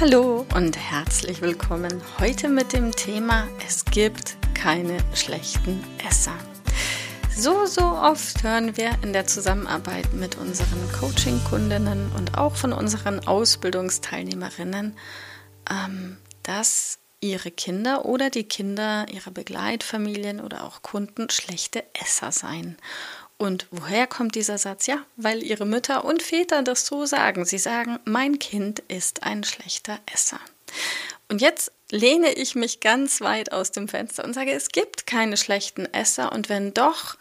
Hallo und herzlich willkommen heute mit dem Thema Es gibt keine schlechten Esser. So, so oft hören wir in der Zusammenarbeit mit unseren Coaching-Kundinnen und auch von unseren Ausbildungsteilnehmerinnen, ähm, dass ihre Kinder oder die Kinder ihrer Begleitfamilien oder auch Kunden schlechte Esser seien. Und woher kommt dieser Satz? Ja, weil ihre Mütter und Väter das so sagen. Sie sagen, mein Kind ist ein schlechter Esser. Und jetzt lehne ich mich ganz weit aus dem Fenster und sage, es gibt keine schlechten Esser und wenn doch,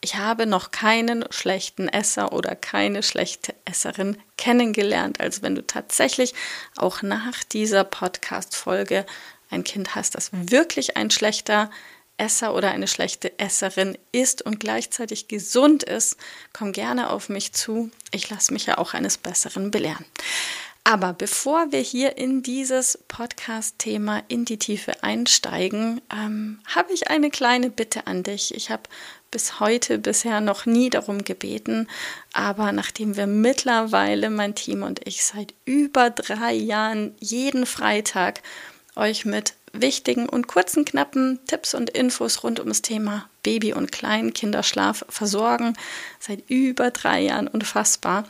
ich habe noch keinen schlechten Esser oder keine schlechte Esserin kennengelernt. Also wenn du tatsächlich auch nach dieser Podcast-Folge ein Kind hast, das wirklich ein schlechter Esser oder eine schlechte Esserin ist und gleichzeitig gesund ist, komm gerne auf mich zu. Ich lasse mich ja auch eines Besseren belehren. Aber bevor wir hier in dieses Podcast-Thema in die Tiefe einsteigen, ähm, habe ich eine kleine Bitte an dich. Ich habe bis heute bisher noch nie darum gebeten, aber nachdem wir mittlerweile, mein Team und ich, seit über drei Jahren jeden Freitag euch mit wichtigen und kurzen, knappen Tipps und Infos rund ums Thema Baby- und Kleinkinderschlaf versorgen. Seit über drei Jahren unfassbar.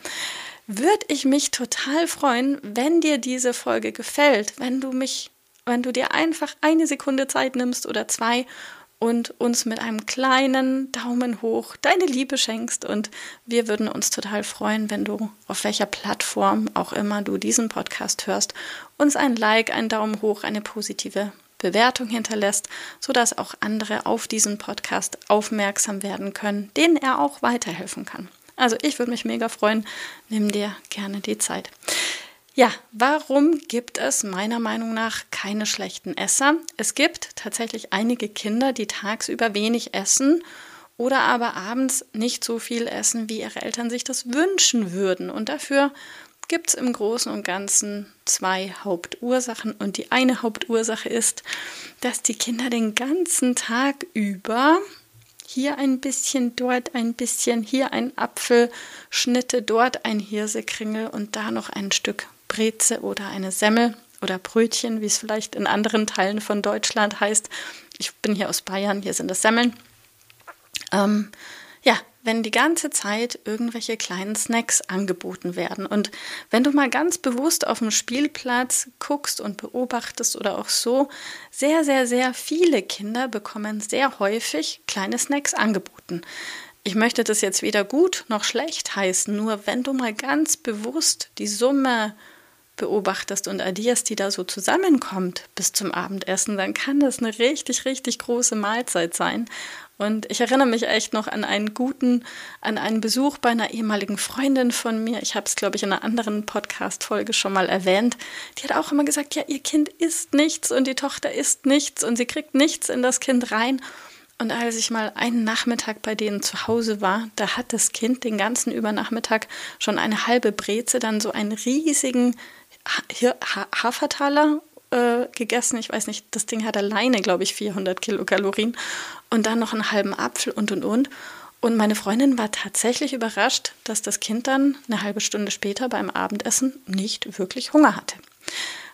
Würde ich mich total freuen, wenn dir diese Folge gefällt, wenn du mich, wenn du dir einfach eine Sekunde Zeit nimmst oder zwei und uns mit einem kleinen Daumen hoch deine Liebe schenkst. Und wir würden uns total freuen, wenn du auf welcher Plattform auch immer du diesen Podcast hörst, uns ein Like, einen Daumen hoch, eine positive Bewertung hinterlässt, sodass auch andere auf diesen Podcast aufmerksam werden können, denen er auch weiterhelfen kann. Also ich würde mich mega freuen. Nimm dir gerne die Zeit. Ja, warum gibt es meiner Meinung nach keine schlechten Esser? Es gibt tatsächlich einige Kinder, die tagsüber wenig essen oder aber abends nicht so viel essen, wie ihre Eltern sich das wünschen würden. Und dafür gibt es im Großen und Ganzen zwei Hauptursachen. Und die eine Hauptursache ist, dass die Kinder den ganzen Tag über hier ein bisschen, dort ein bisschen, hier ein Apfelschnitte, dort ein Hirsekringel und da noch ein Stück Breze oder eine Semmel oder Brötchen, wie es vielleicht in anderen Teilen von Deutschland heißt. Ich bin hier aus Bayern, hier sind das Semmeln. Ähm, ja, wenn die ganze Zeit irgendwelche kleinen Snacks angeboten werden. Und wenn du mal ganz bewusst auf dem Spielplatz guckst und beobachtest oder auch so, sehr, sehr, sehr viele Kinder bekommen sehr häufig kleine Snacks angeboten. Ich möchte das jetzt weder gut noch schlecht heißen, nur wenn du mal ganz bewusst die Summe beobachtest und addierst, die da so zusammenkommt bis zum Abendessen, dann kann das eine richtig, richtig große Mahlzeit sein. Und ich erinnere mich echt noch an einen guten, an einen Besuch bei einer ehemaligen Freundin von mir. Ich habe es, glaube ich, in einer anderen Podcast-Folge schon mal erwähnt. Die hat auch immer gesagt, ja, ihr Kind isst nichts und die Tochter isst nichts und sie kriegt nichts in das Kind rein. Und als ich mal einen Nachmittag bei denen zu Hause war, da hat das Kind den ganzen Übernachmittag schon eine halbe Breze, dann so einen riesigen Hafertaler äh, gegessen. Ich weiß nicht, das Ding hat alleine, glaube ich, 400 Kilokalorien. Und dann noch einen halben Apfel und und und. Und meine Freundin war tatsächlich überrascht, dass das Kind dann eine halbe Stunde später beim Abendessen nicht wirklich Hunger hatte.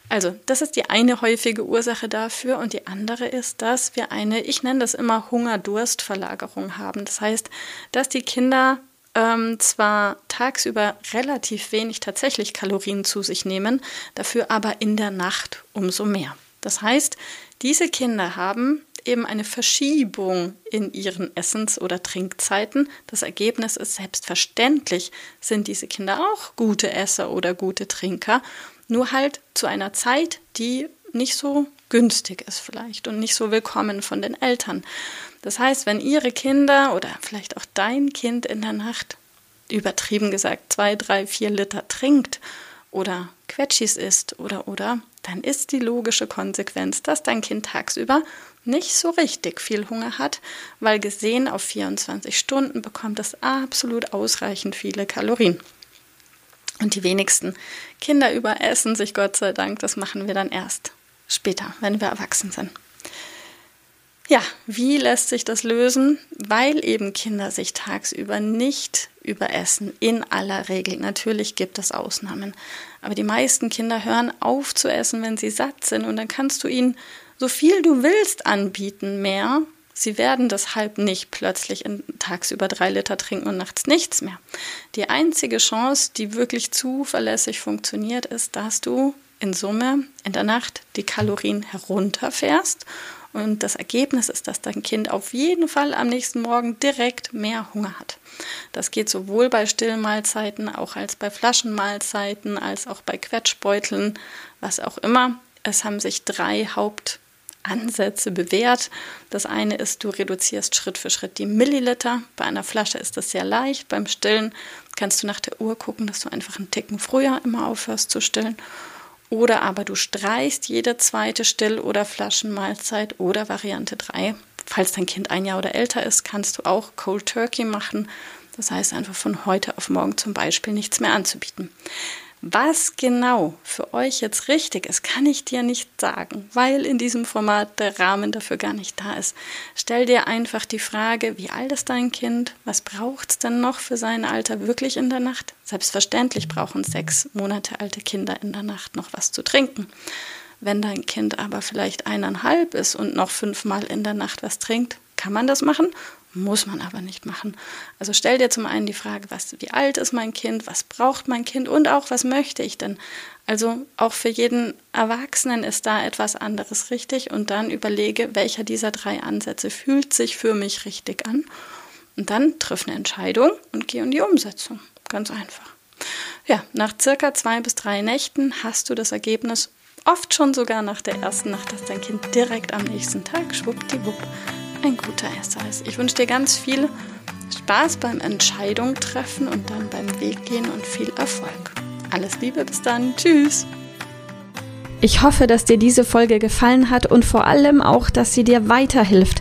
Also, das ist die eine häufige Ursache dafür. Und die andere ist, dass wir eine, ich nenne das immer Hunger-Durst-Verlagerung haben. Das heißt, dass die Kinder ähm, zwar tagsüber relativ wenig tatsächlich Kalorien zu sich nehmen, dafür aber in der Nacht umso mehr. Das heißt, diese Kinder haben eben eine Verschiebung in ihren Essens- oder Trinkzeiten. Das Ergebnis ist selbstverständlich, sind diese Kinder auch gute Esser oder gute Trinker, nur halt zu einer Zeit, die nicht so günstig ist vielleicht und nicht so willkommen von den Eltern. Das heißt, wenn Ihre Kinder oder vielleicht auch dein Kind in der Nacht übertrieben gesagt zwei, drei, vier Liter trinkt oder Quetschis isst oder oder, dann ist die logische Konsequenz, dass dein Kind tagsüber nicht so richtig viel Hunger hat, weil gesehen auf 24 Stunden bekommt es absolut ausreichend viele Kalorien. Und die wenigsten Kinder überessen sich Gott sei Dank, das machen wir dann erst später, wenn wir erwachsen sind. Ja, wie lässt sich das lösen? Weil eben Kinder sich tagsüber nicht überessen, in aller Regel. Natürlich gibt es Ausnahmen, aber die meisten Kinder hören auf zu essen, wenn sie satt sind und dann kannst du ihnen so viel du willst anbieten, mehr. Sie werden deshalb nicht plötzlich tagsüber drei Liter trinken und nachts nichts mehr. Die einzige Chance, die wirklich zuverlässig funktioniert, ist, dass du in Summe in der Nacht die Kalorien herunterfährst und das Ergebnis ist, dass dein Kind auf jeden Fall am nächsten Morgen direkt mehr Hunger hat. Das geht sowohl bei Stillmahlzeiten, auch als bei Flaschenmahlzeiten, als auch bei Quetschbeuteln, was auch immer. Es haben sich drei Hauptansätze bewährt. Das eine ist, du reduzierst Schritt für Schritt die Milliliter. Bei einer Flasche ist das sehr leicht. Beim Stillen kannst du nach der Uhr gucken, dass du einfach einen Ticken früher immer aufhörst zu stillen. Oder aber du streichst jede zweite Still- oder Flaschenmahlzeit oder Variante 3. Falls dein Kind ein Jahr oder älter ist, kannst du auch Cold Turkey machen. Das heißt einfach von heute auf morgen zum Beispiel nichts mehr anzubieten. Was genau für euch jetzt richtig ist, kann ich dir nicht sagen, weil in diesem Format der Rahmen dafür gar nicht da ist. Stell dir einfach die Frage, wie alt ist dein Kind? Was braucht es denn noch für sein Alter wirklich in der Nacht? Selbstverständlich brauchen sechs Monate alte Kinder in der Nacht noch was zu trinken. Wenn dein Kind aber vielleicht eineinhalb ist und noch fünfmal in der Nacht was trinkt, kann man das machen muss man aber nicht machen. Also stell dir zum einen die Frage, was, wie alt ist mein Kind, was braucht mein Kind und auch, was möchte ich denn? Also auch für jeden Erwachsenen ist da etwas anderes richtig und dann überlege, welcher dieser drei Ansätze fühlt sich für mich richtig an. Und dann triff eine Entscheidung und geh in die Umsetzung. Ganz einfach. Ja, nach circa zwei bis drei Nächten hast du das Ergebnis, oft schon sogar nach der ersten Nacht, dass dein Kind direkt am nächsten Tag schwuppdiwupp ein guter Esser ist. Ich wünsche dir ganz viel Spaß beim Entscheidung treffen und dann beim Weg gehen und viel Erfolg. Alles Liebe, bis dann. Tschüss. Ich hoffe, dass dir diese Folge gefallen hat und vor allem auch, dass sie dir weiterhilft.